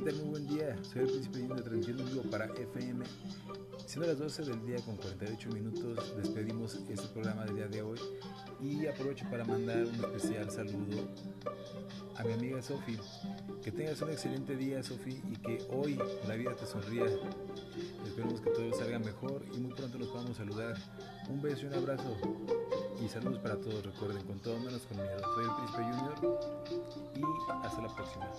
Muy buen día, Soy el Príncipe Junior transmitiendo en vivo para FM. Siendo las 12 del día con 48 minutos, despedimos este programa del día de hoy y aprovecho para mandar un especial saludo a mi amiga Sofi. Que tengas un excelente día, Sofi, y que hoy la vida te sonría. Esperemos que todo salga mejor y muy pronto nos podamos saludar. Un beso y un abrazo y saludos para todos. Recuerden, con todo menos con miedo. Soy el Príncipe Junior y hasta la próxima.